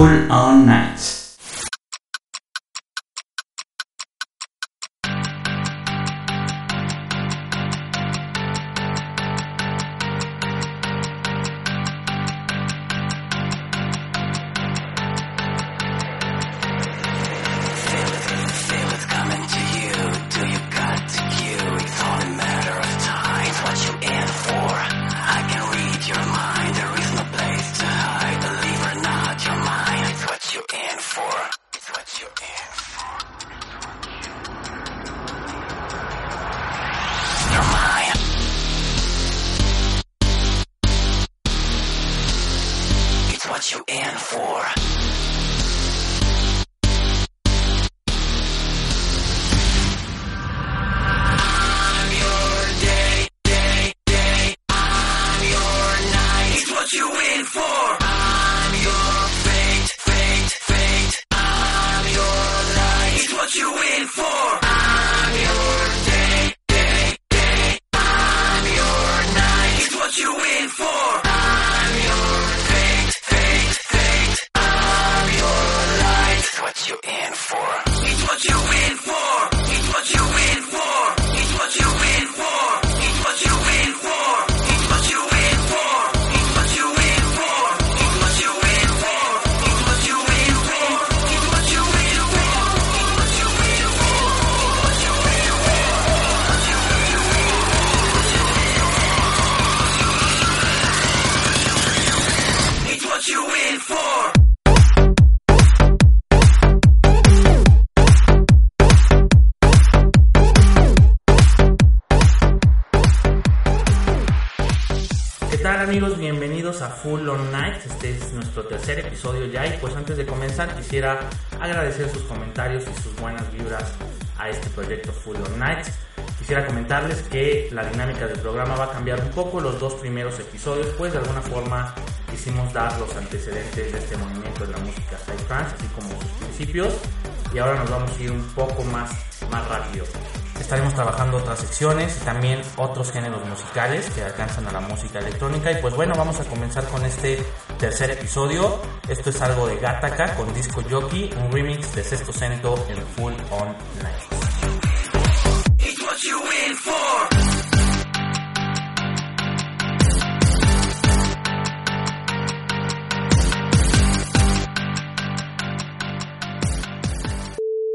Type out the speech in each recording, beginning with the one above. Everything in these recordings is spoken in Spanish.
Full On tercer episodio ya y pues antes de comenzar quisiera agradecer sus comentarios y sus buenas vibras a este proyecto Full On Night. Quisiera comentarles que la dinámica del programa va a cambiar un poco. Los dos primeros episodios pues de alguna forma quisimos dar los antecedentes de este movimiento de la música psytrance así como sus principios y ahora nos vamos a ir un poco más, más rápido. Estaremos trabajando otras secciones y también otros géneros musicales que alcanzan a la música electrónica. Y pues bueno, vamos a comenzar con este tercer episodio. Esto es algo de Gataka con Disco Jockey, un remix de Sexto Cento en Full On Night.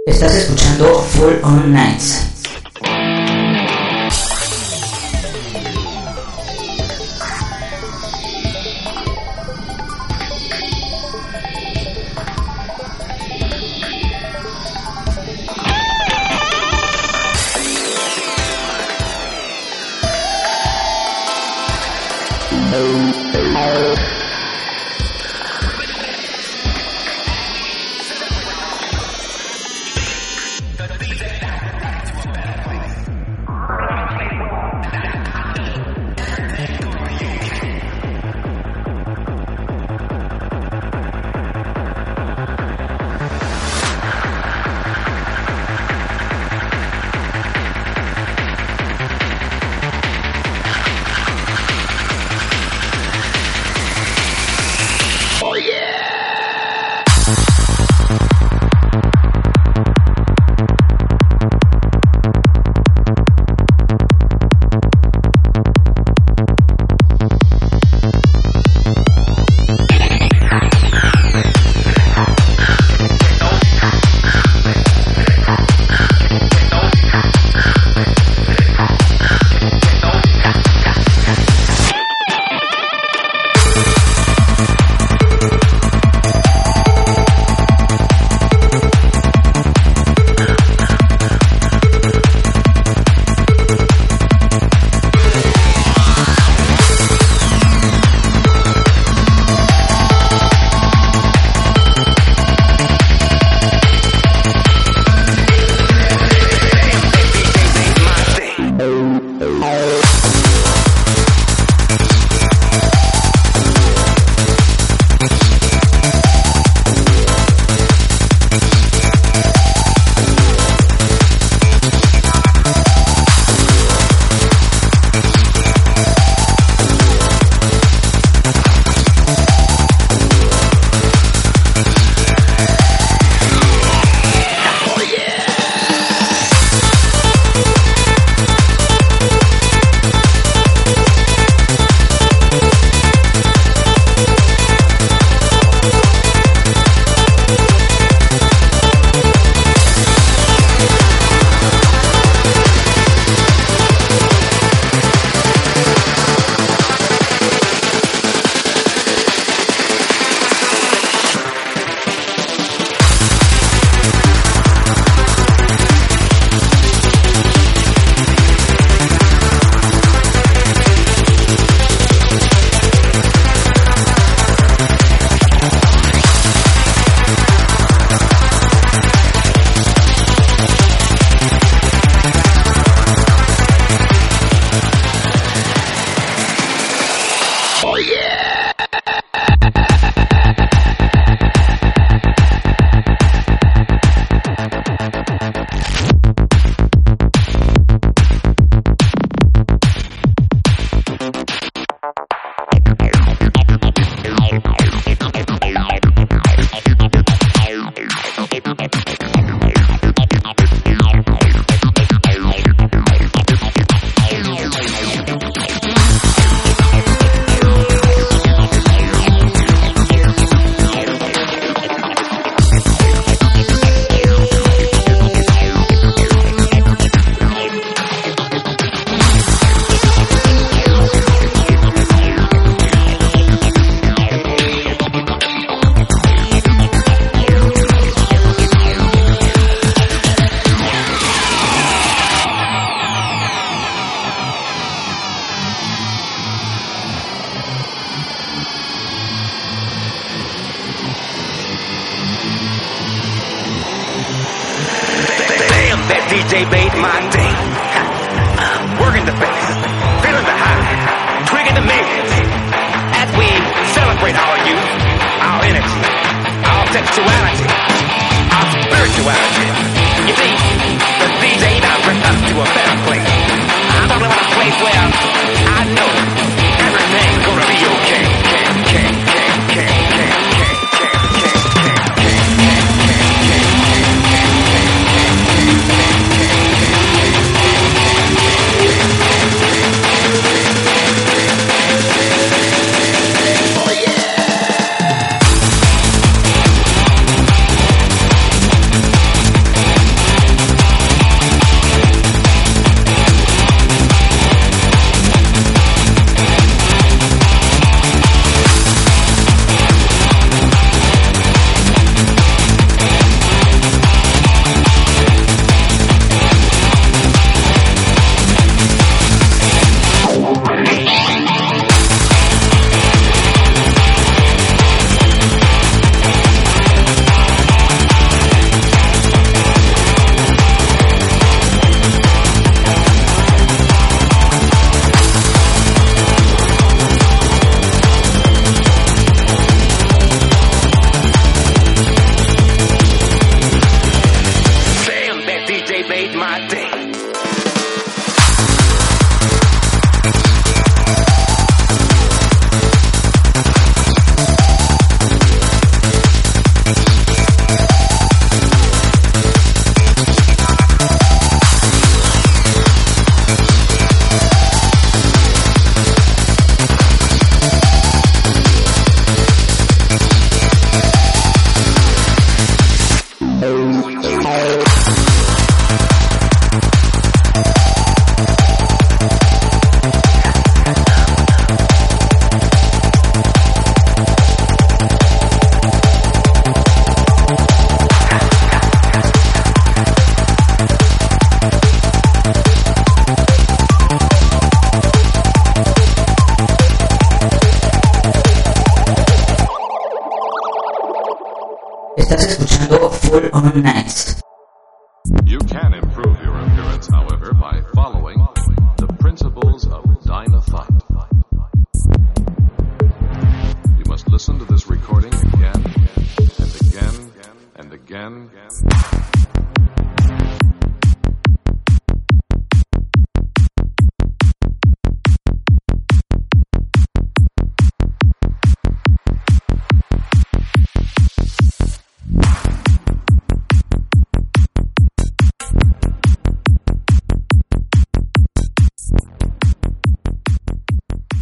Estás escuchando Full On Nights.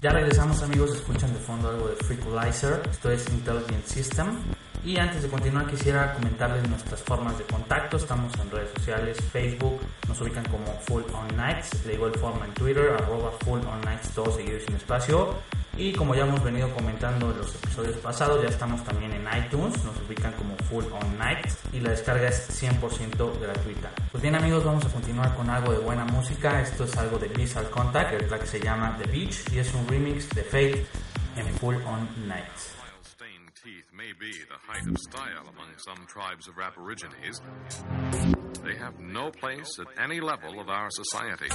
Ya regresamos amigos, escuchan de fondo algo de Frequalizer, esto es Intelligent System. Y antes de continuar quisiera comentarles nuestras formas de contacto, estamos en redes sociales, Facebook, nos ubican como Full On Nights, de igual forma en Twitter, arroba Full On Nights, todos seguidos sin espacio. Y como ya hemos venido comentando en los episodios pasados, ya estamos también en iTunes, nos ubican como Full On Nights y la descarga es 100% gratuita. Pues bien amigos, vamos a continuar con algo de buena música, esto es algo de Visual Contact, el track se llama The Beach y es un remix de Fate en Full On stained teeth may be the height of style among some tribes of aborigines, they have no place at any level of our society.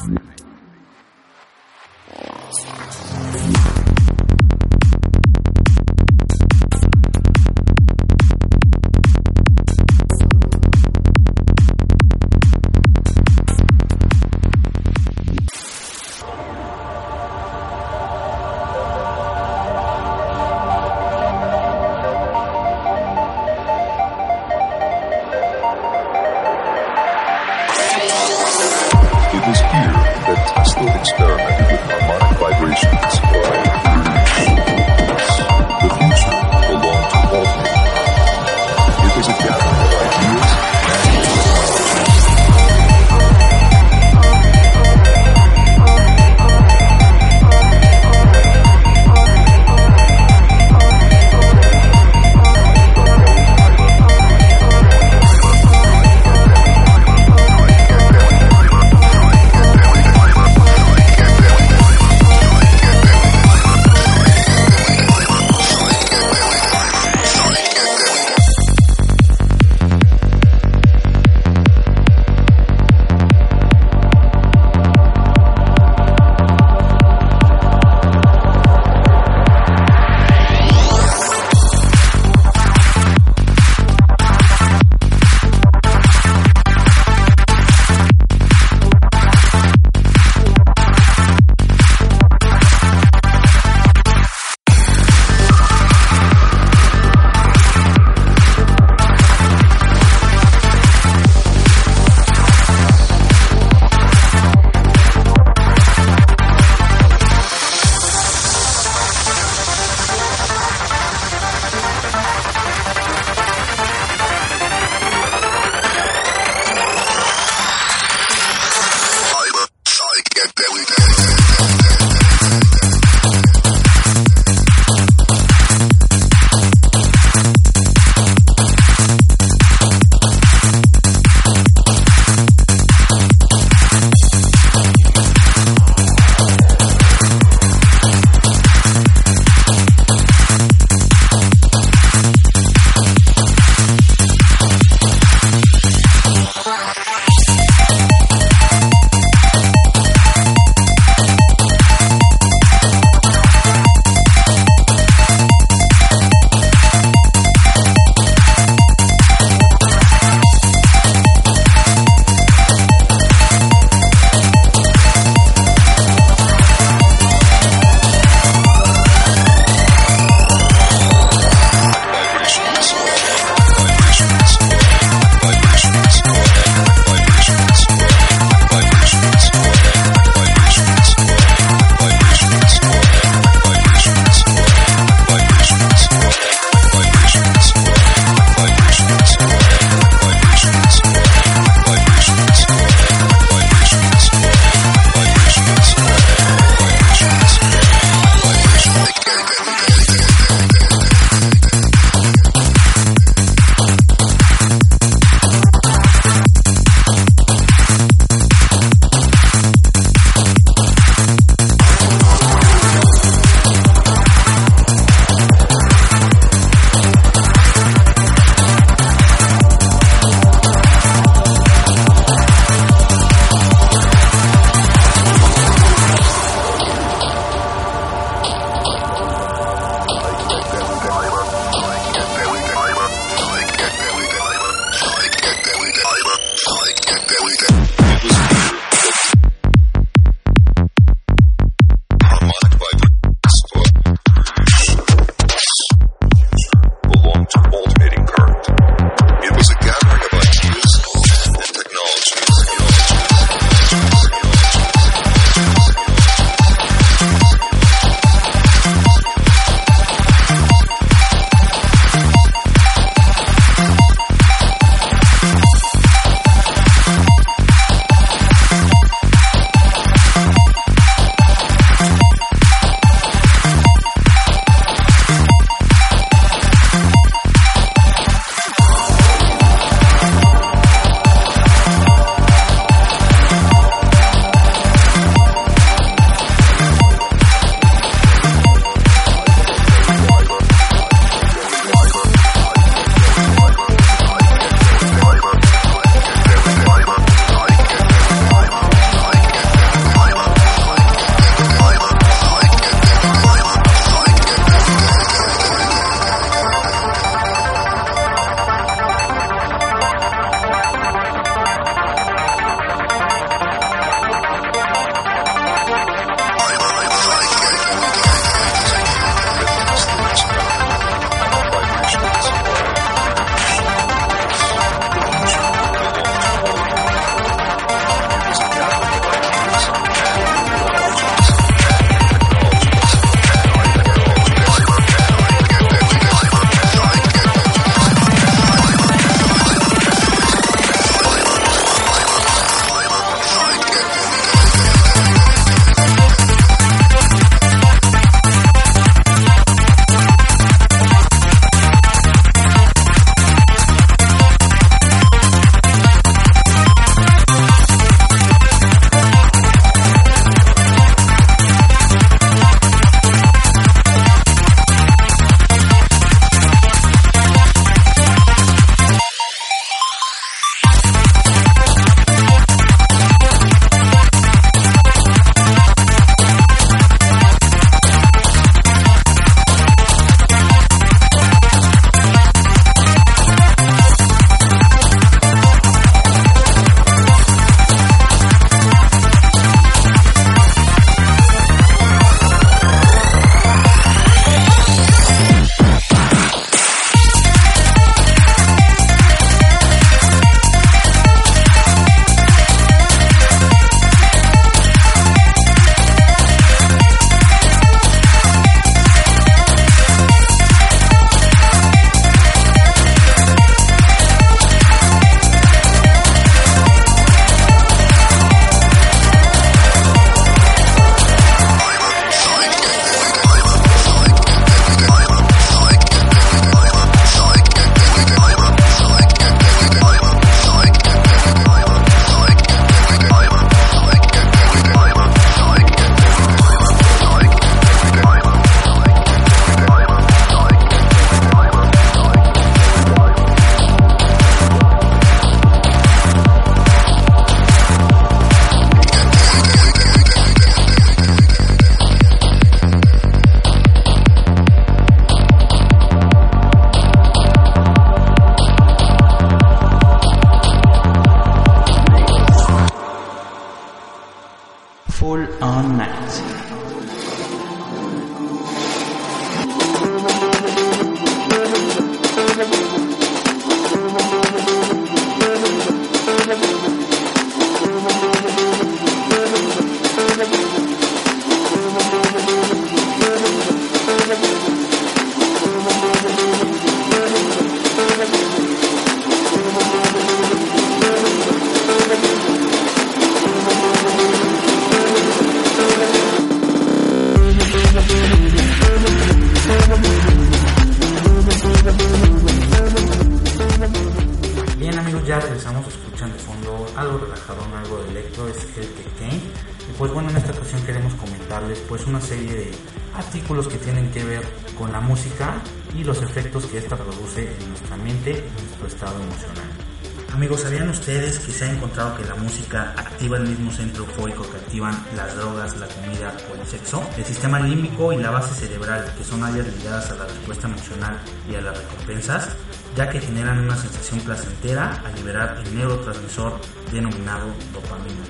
Son áreas ligadas a la respuesta emocional y a las recompensas, ya que generan una sensación placentera al liberar el neurotransmisor denominado dopamina.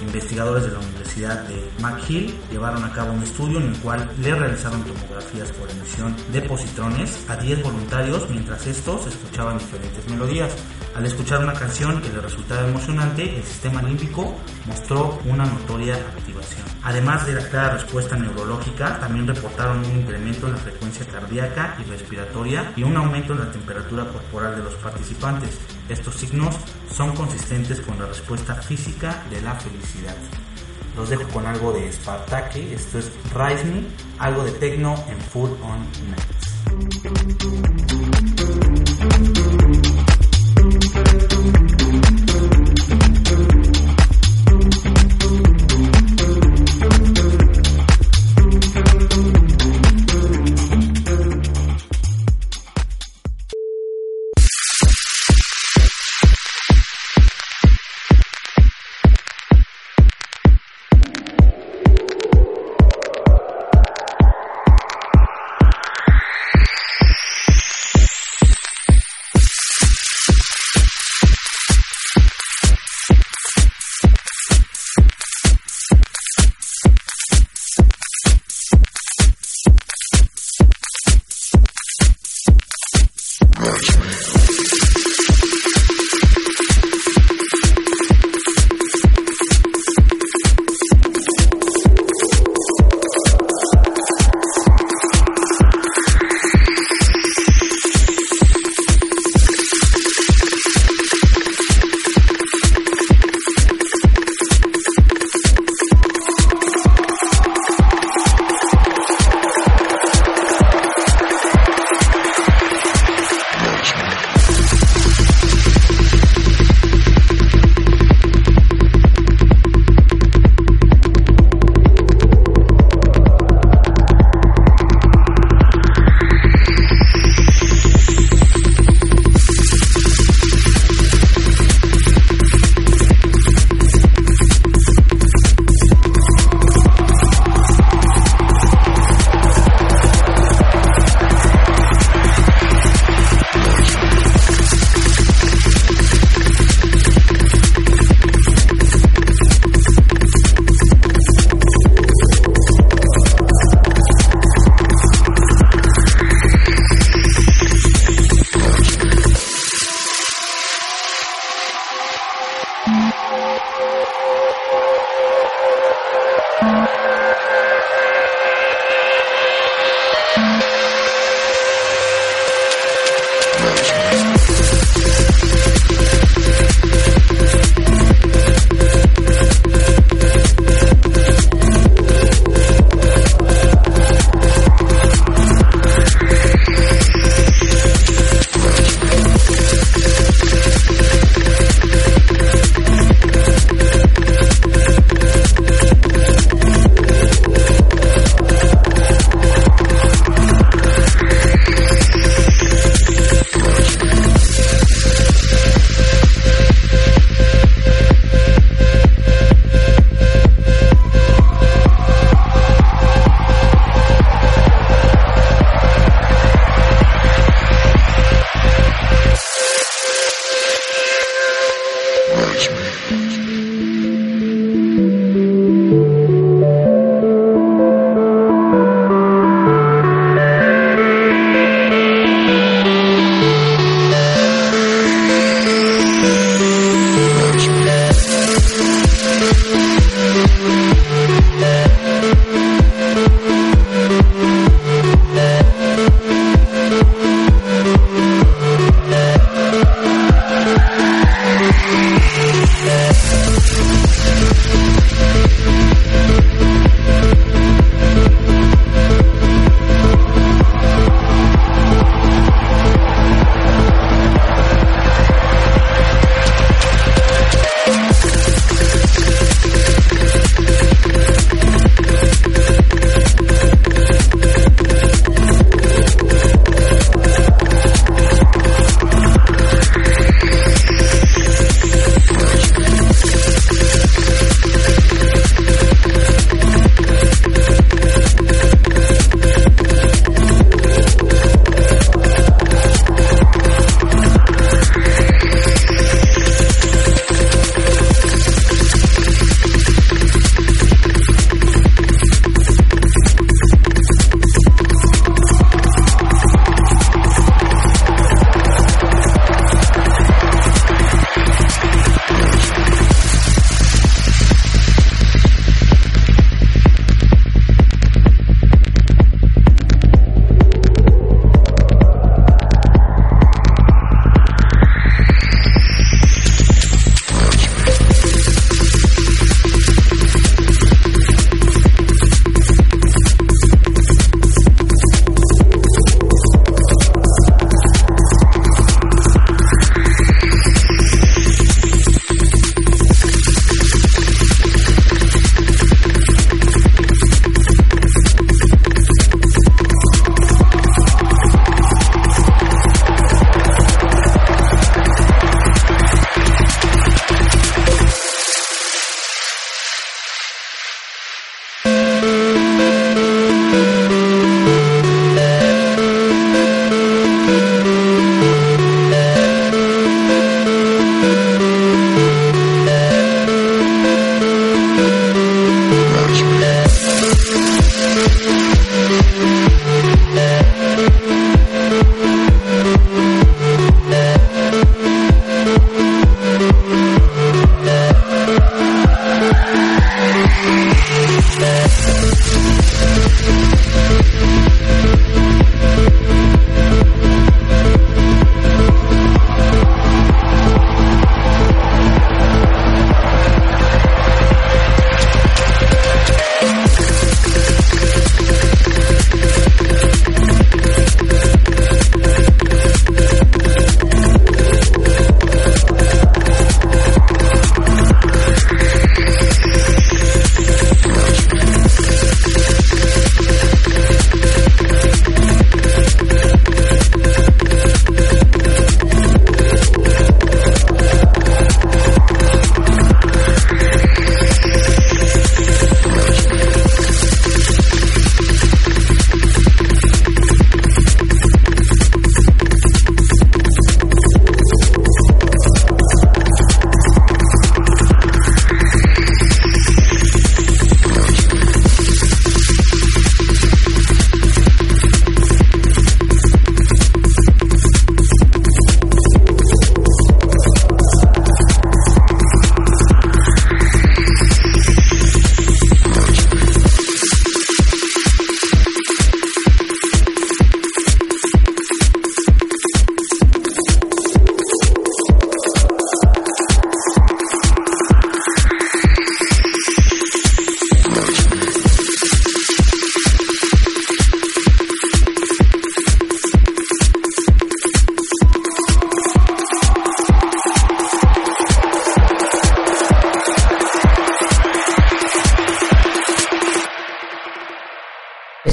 Investigadores de la Universidad de McGill llevaron a cabo un estudio en el cual le realizaron tomografías por emisión de positrones a 10 voluntarios mientras estos escuchaban diferentes melodías. Al escuchar una canción que les resultaba emocionante, el sistema límbico mostró una notoria activación. Además de la clara respuesta neurológica, también reportaron un incremento en la frecuencia cardíaca y respiratoria y un aumento en la temperatura corporal de los participantes. Estos signos son consistentes con la respuesta física de la felicidad. Los dejo con algo de Spartake, esto es Rise algo de techno en Full On Nights.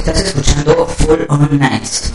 Estás escuchando Full On Nights.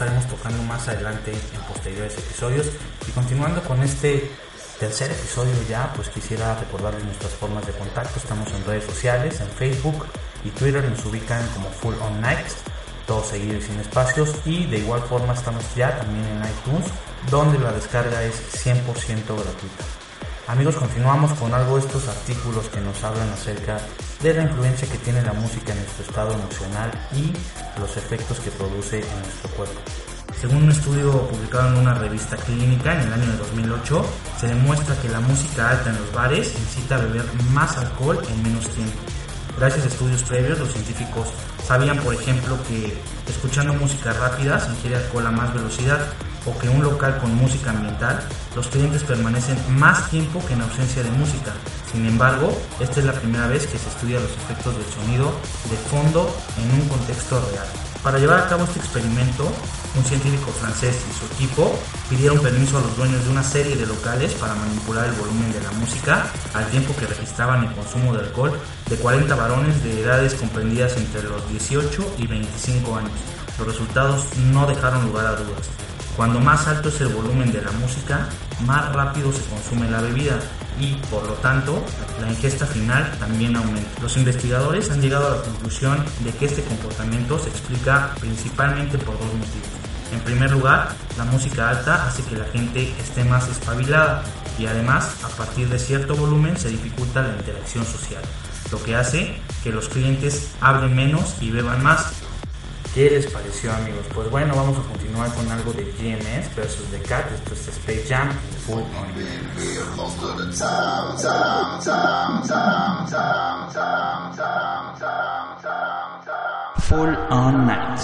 Estaremos tocando más adelante en posteriores episodios. Y continuando con este tercer episodio ya, pues quisiera recordarles nuestras formas de contacto. Estamos en redes sociales, en Facebook y Twitter nos ubican como Full On Nights, todos seguidos y sin espacios. Y de igual forma estamos ya también en iTunes, donde la descarga es 100% gratuita. Amigos, continuamos con algo de estos artículos que nos hablan acerca de la influencia que tiene la música en nuestro estado emocional y los efectos que produce en nuestro cuerpo. Según un estudio publicado en una revista clínica en el año de 2008, se demuestra que la música alta en los bares incita a beber más alcohol en menos tiempo. Gracias a estudios previos, los científicos sabían, por ejemplo, que escuchando música rápida se ingiere alcohol a más velocidad o que un local con música ambiental, los clientes permanecen más tiempo que en ausencia de música. Sin embargo, esta es la primera vez que se estudia los efectos del sonido de fondo en un contexto real. Para llevar a cabo este experimento, un científico francés y su equipo pidieron permiso a los dueños de una serie de locales para manipular el volumen de la música al tiempo que registraban el consumo de alcohol de 40 varones de edades comprendidas entre los 18 y 25 años. Los resultados no dejaron lugar a dudas. Cuando más alto es el volumen de la música, más rápido se consume la bebida y, por lo tanto, la ingesta final también aumenta. Los investigadores han llegado a la conclusión de que este comportamiento se explica principalmente por dos motivos. En primer lugar, la música alta hace que la gente esté más espabilada y además, a partir de cierto volumen, se dificulta la interacción social, lo que hace que los clientes hablen menos y beban más, ¿Qué les pareció amigos? Pues bueno, vamos a continuar con algo de GMS versus The Cat, esto es Space Jam, Full On. Full On. Night.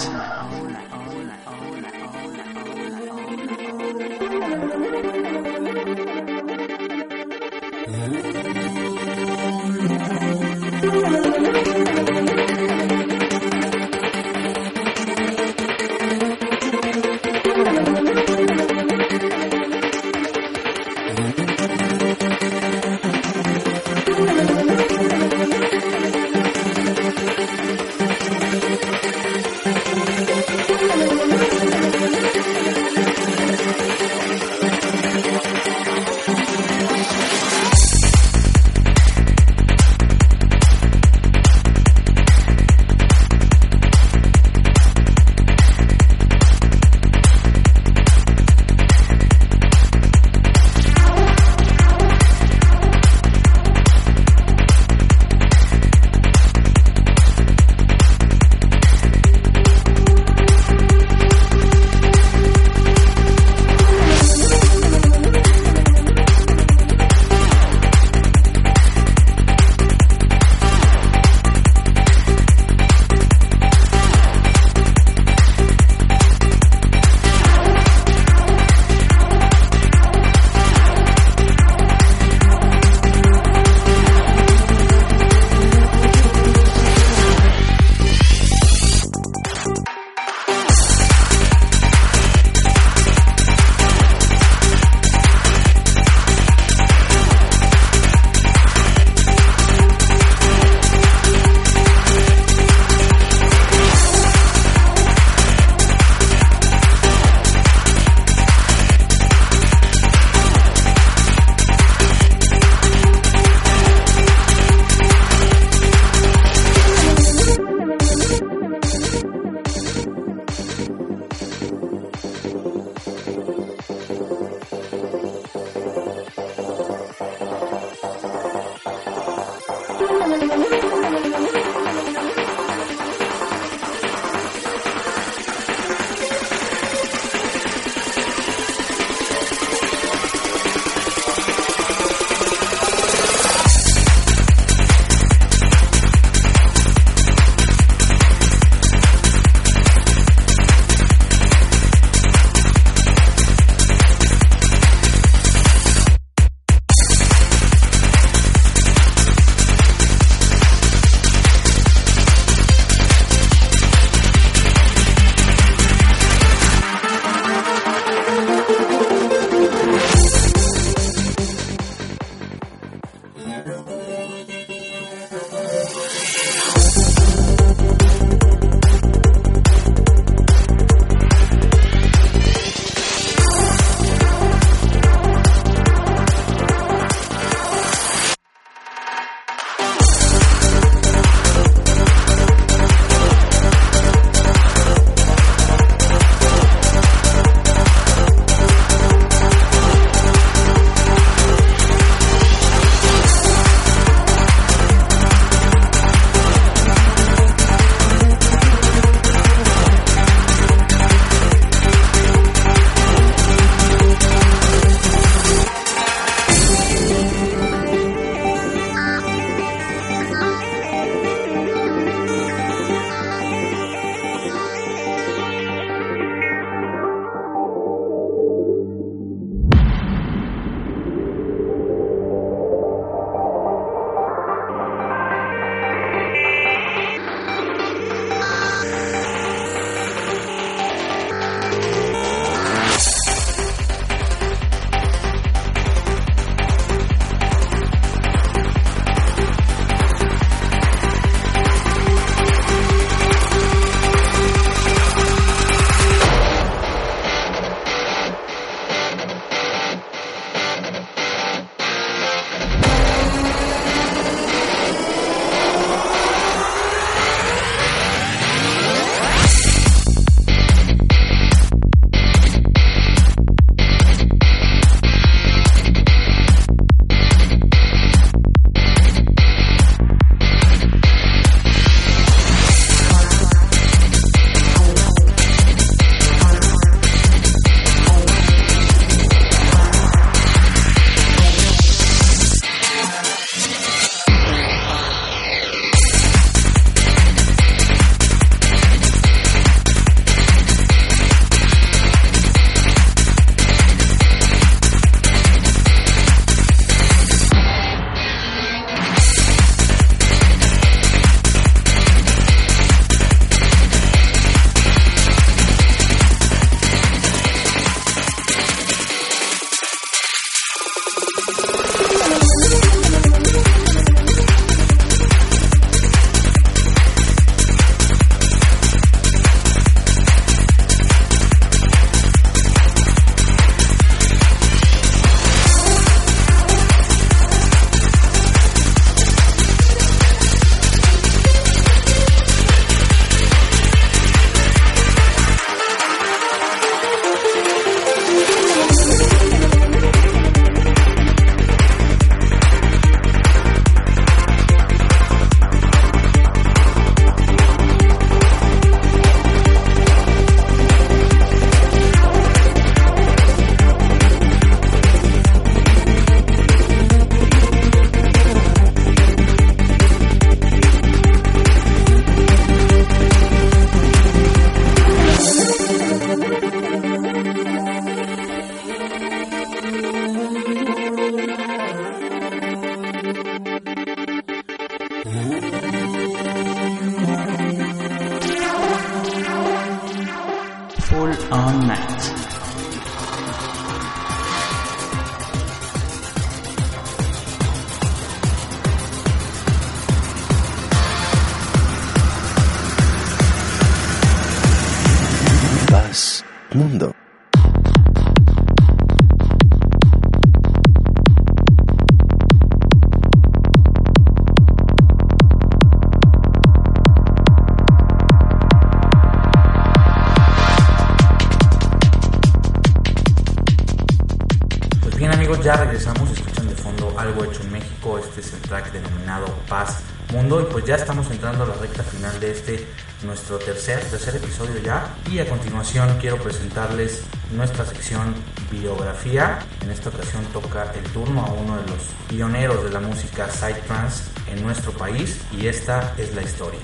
Tercer, tercer episodio ya y a continuación quiero presentarles nuestra sección biografía, en esta ocasión toca el turno a uno de los pioneros de la música psytrance en nuestro país y esta es la historia.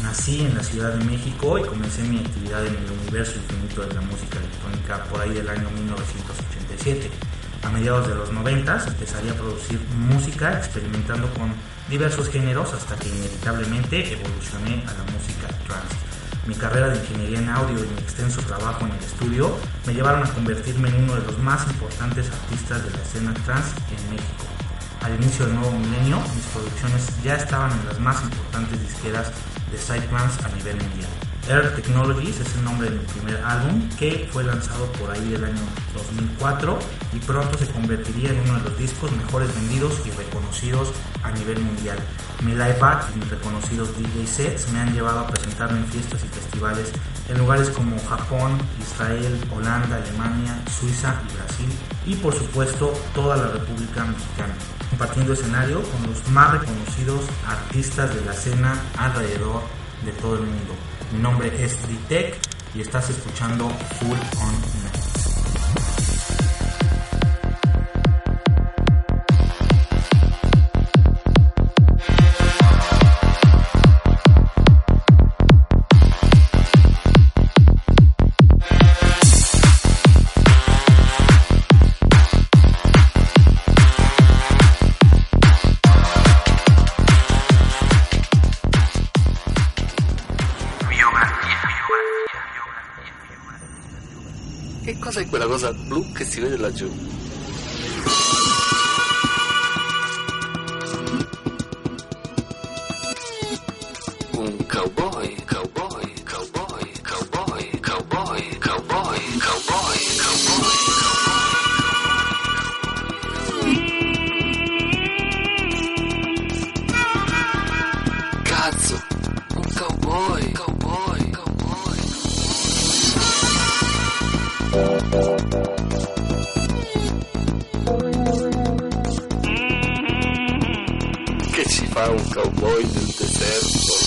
Nací en la Ciudad de México y comencé mi actividad en el universo infinito de la música electrónica por ahí del año 1987. A mediados de los 90 empezaría a producir música experimentando con diversos géneros hasta que inevitablemente evolucioné a la música trance. Mi carrera de ingeniería en audio y mi extenso trabajo en el estudio me llevaron a convertirme en uno de los más importantes artistas de la escena trance en México. Al inicio del nuevo milenio, mis producciones ya estaban en las más importantes disqueras de Psytrance a nivel mundial. Earth Technologies es el nombre de mi primer álbum que fue lanzado por ahí del año 2004 y pronto se convertiría en uno de los discos mejores vendidos y reconocidos a nivel mundial. Mi live act y mis reconocidos DJ sets me han llevado a presentarme en fiestas y festivales en lugares como Japón, Israel, Holanda, Alemania, Suiza y Brasil y por supuesto toda la República Mexicana compartiendo escenario con los más reconocidos artistas de la escena alrededor de todo el mundo. Mi nombre es Ditech y estás escuchando Full On cosa blu che si vede laggiù? Que si fa un cowboy del deserto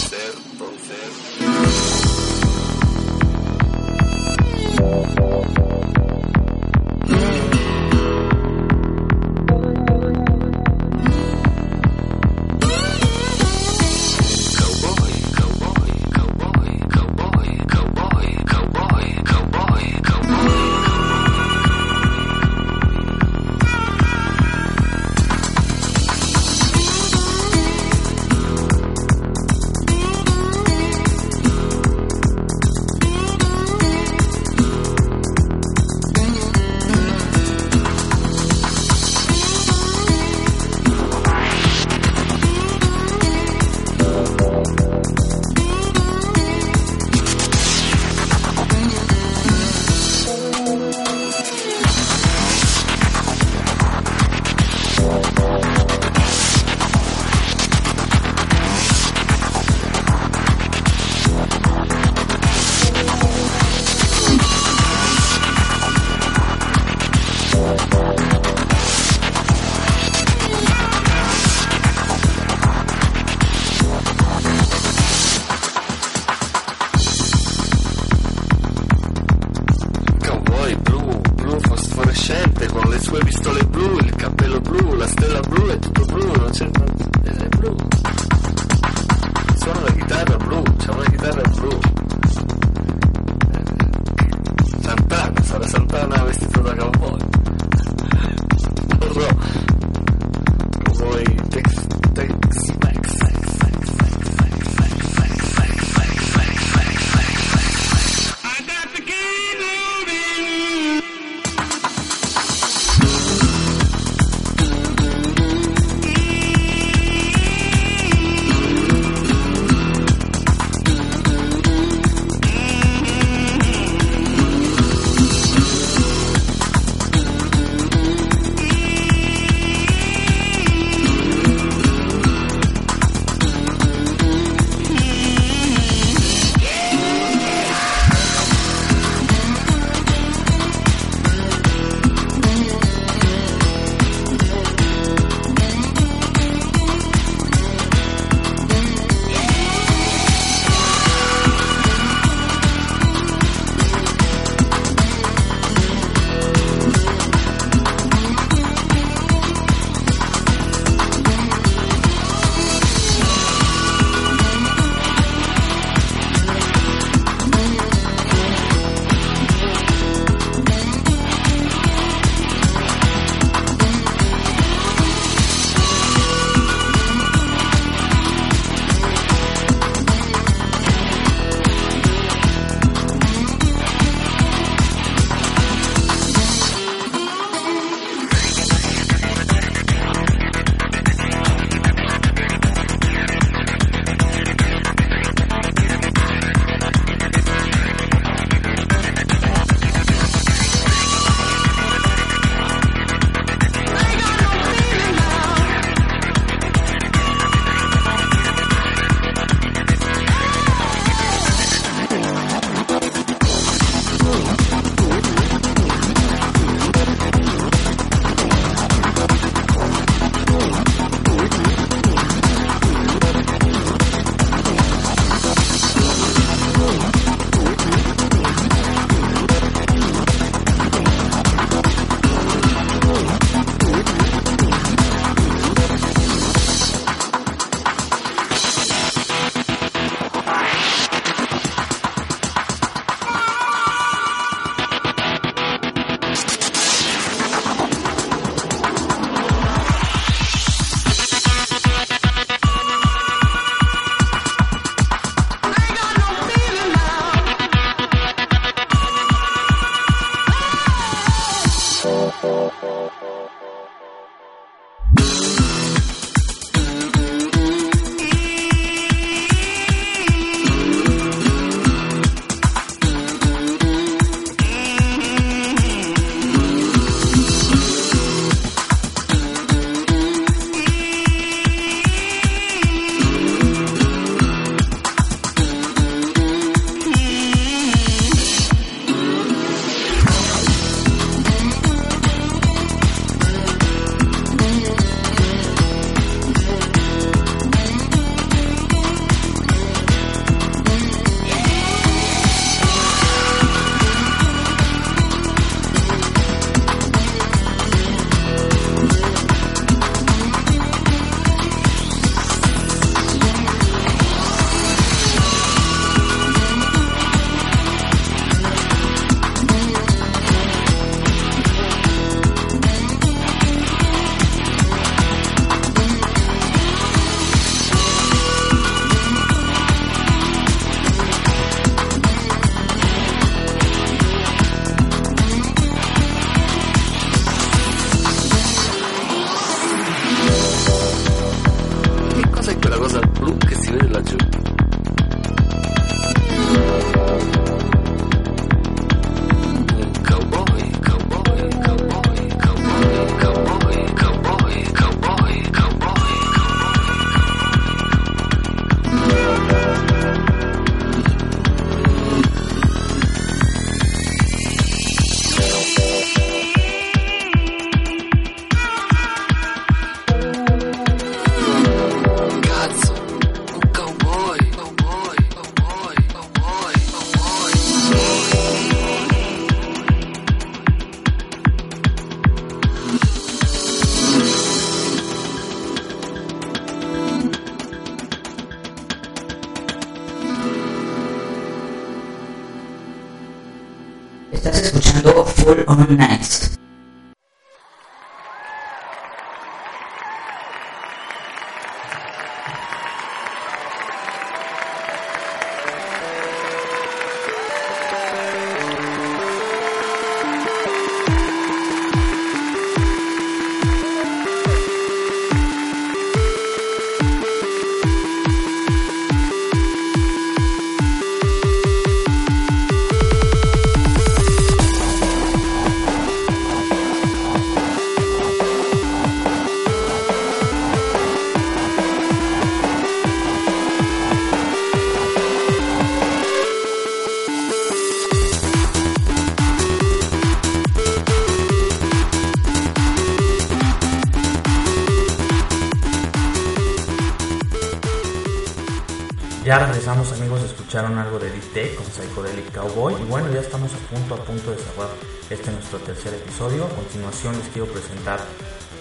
punto a punto de cerrar este nuestro tercer episodio. A continuación les quiero presentar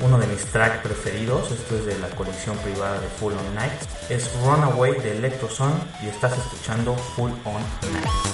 uno de mis tracks preferidos, esto es de la colección privada de Full On Night, es Runaway de Electrosun y estás escuchando Full On Night.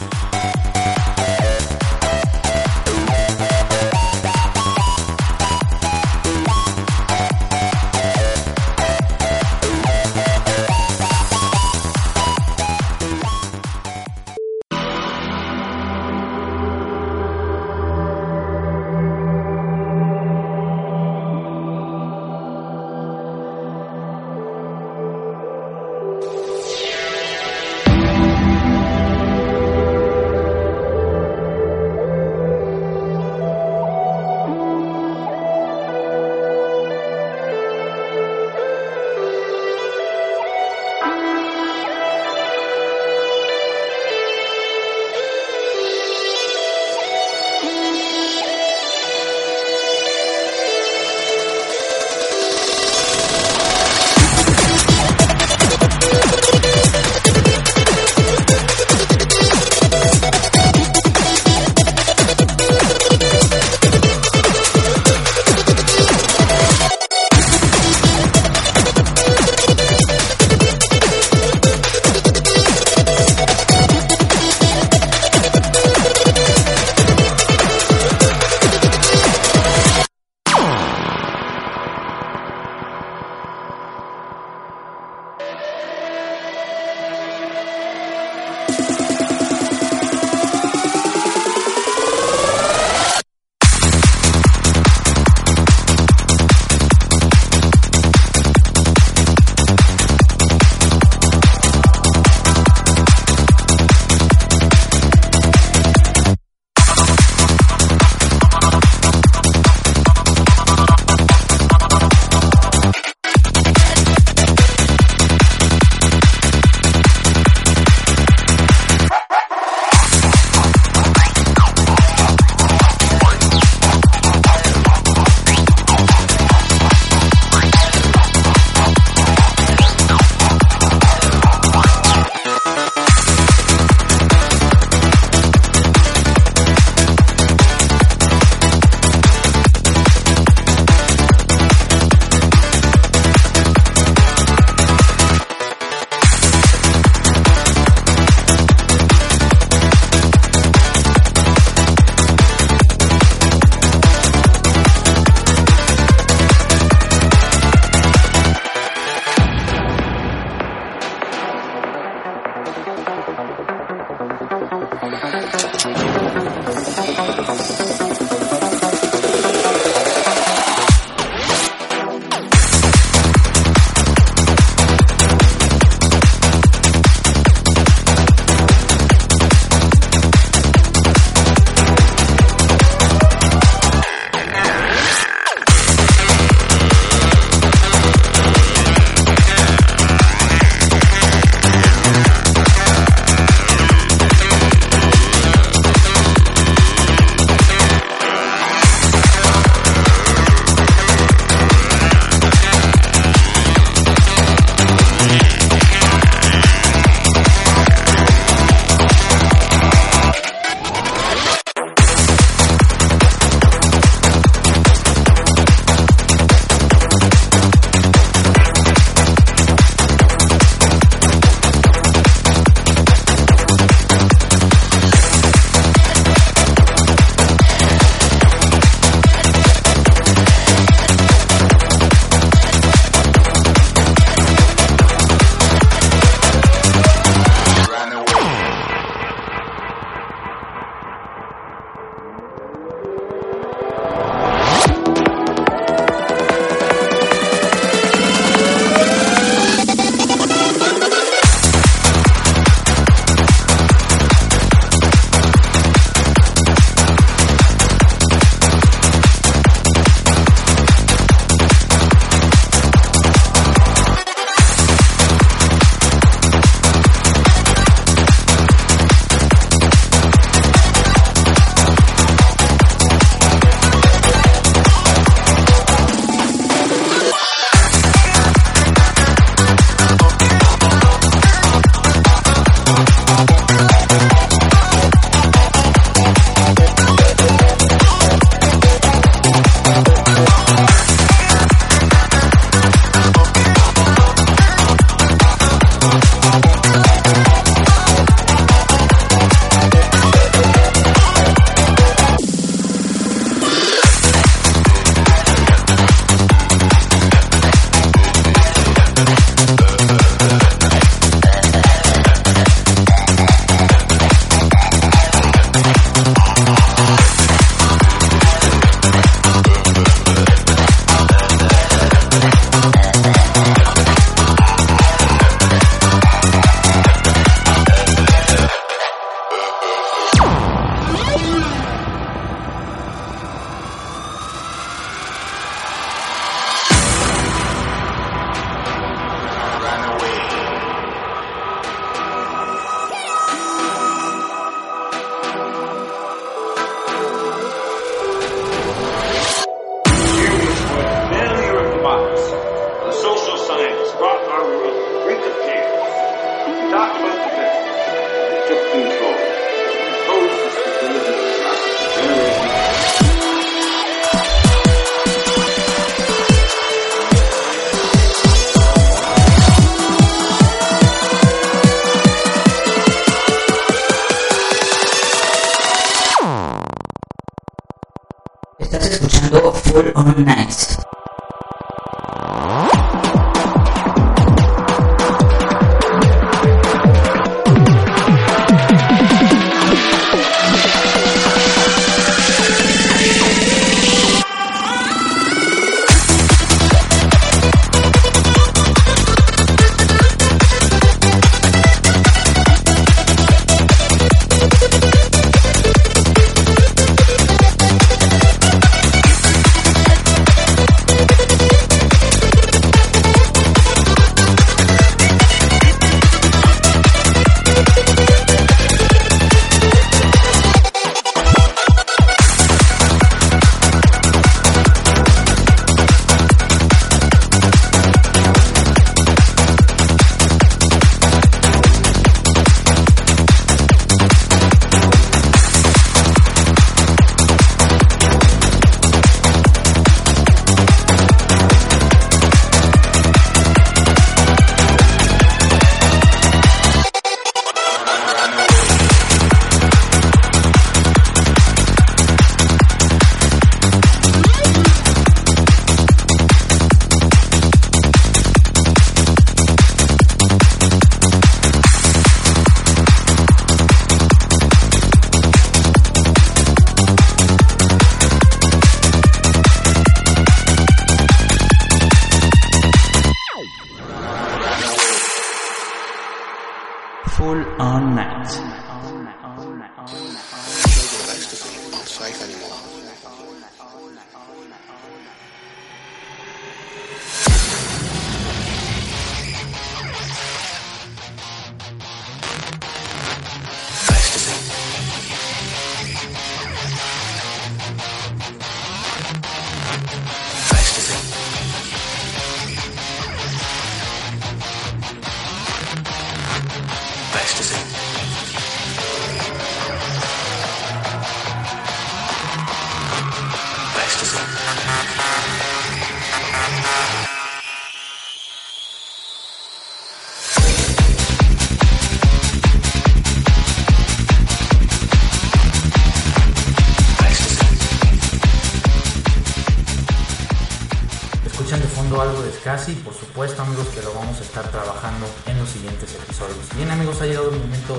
Escuchando Full On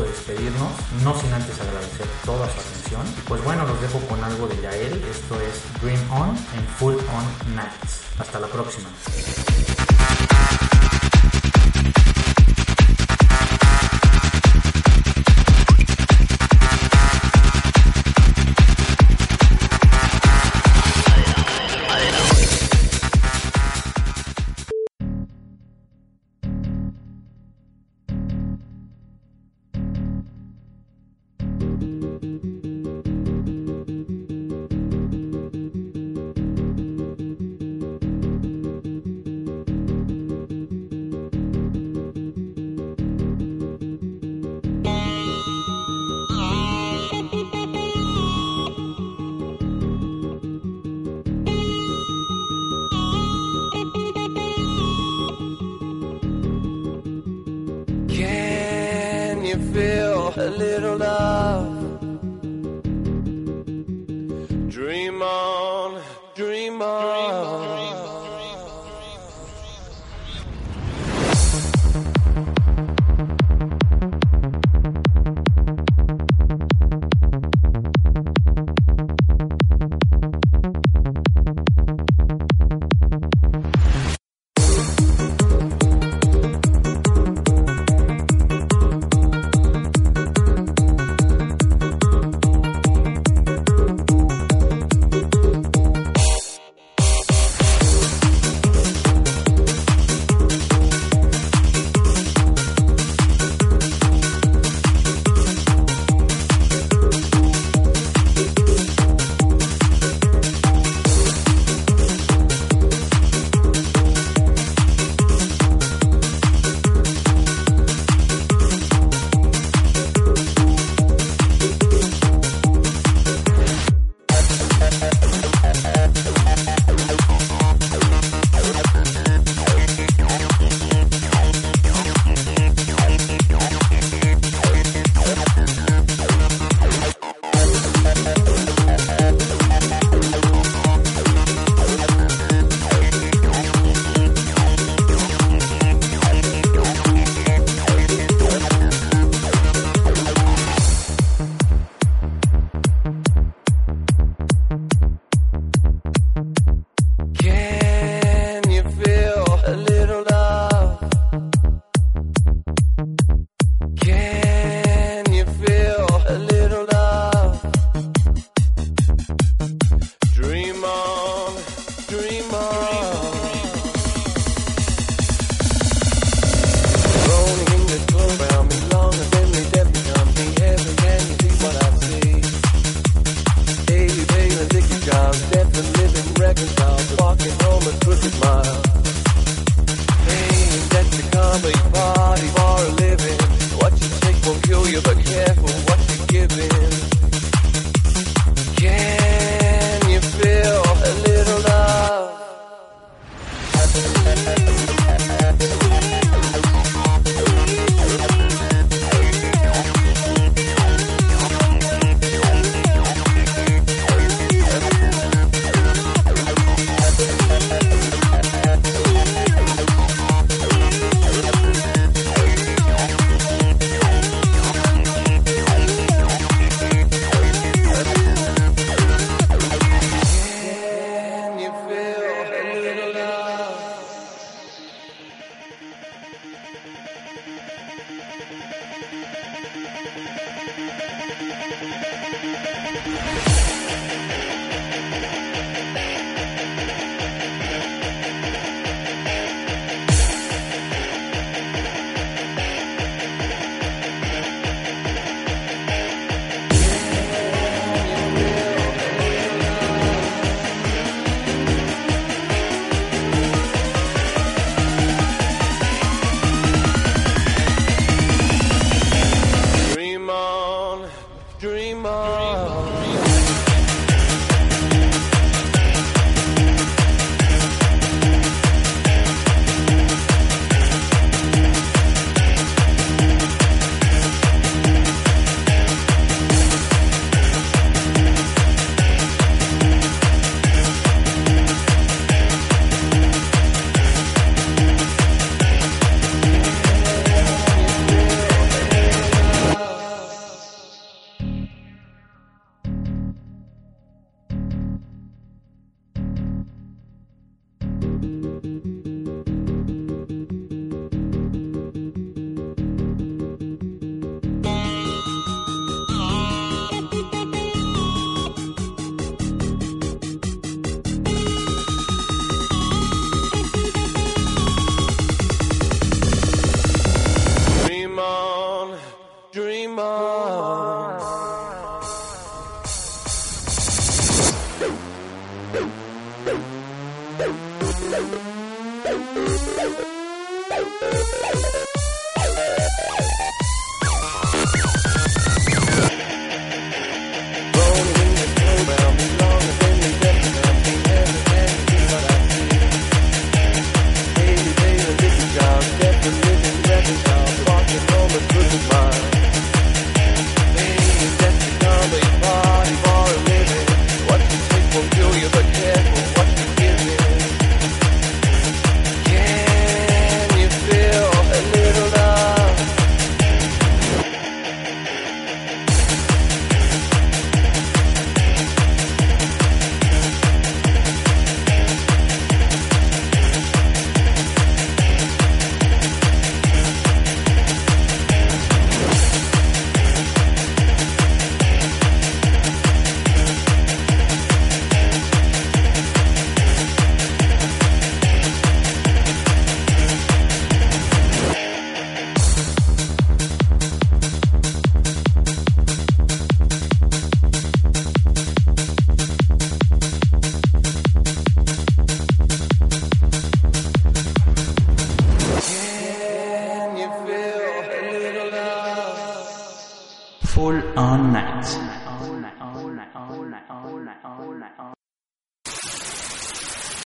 de despedirnos, no sin antes agradecer toda su atención. Y pues bueno, los dejo con algo de Yael, esto es Dream On en Full On Nights. Hasta la próxima. On, dream on.